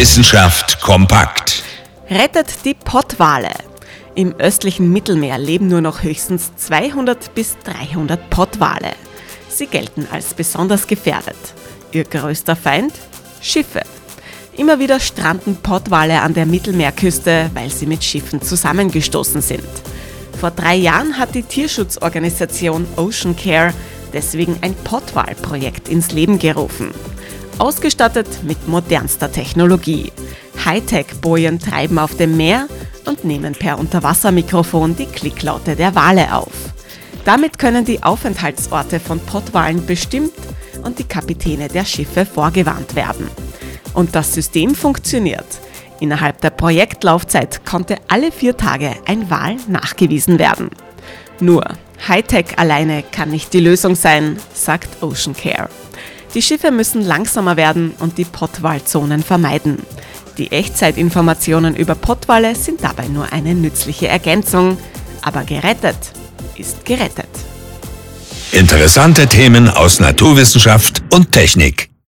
Wissenschaft kompakt. Rettet die Pottwale. Im östlichen Mittelmeer leben nur noch höchstens 200 bis 300 Pottwale. Sie gelten als besonders gefährdet. Ihr größter Feind? Schiffe. Immer wieder stranden Pottwale an der Mittelmeerküste, weil sie mit Schiffen zusammengestoßen sind. Vor drei Jahren hat die Tierschutzorganisation Ocean Care deswegen ein Pottwal-Projekt ins Leben gerufen. Ausgestattet mit modernster Technologie. Hightech-Bojen treiben auf dem Meer und nehmen per Unterwassermikrofon die Klicklaute der Wale auf. Damit können die Aufenthaltsorte von Pottwalen bestimmt und die Kapitäne der Schiffe vorgewarnt werden. Und das System funktioniert. Innerhalb der Projektlaufzeit konnte alle vier Tage ein Wal nachgewiesen werden. Nur, Hightech alleine kann nicht die Lösung sein, sagt Ocean Care. Die Schiffe müssen langsamer werden und die Pottwalzonen vermeiden. Die Echtzeitinformationen über Pottwale sind dabei nur eine nützliche Ergänzung, aber gerettet ist gerettet. Interessante Themen aus Naturwissenschaft und Technik.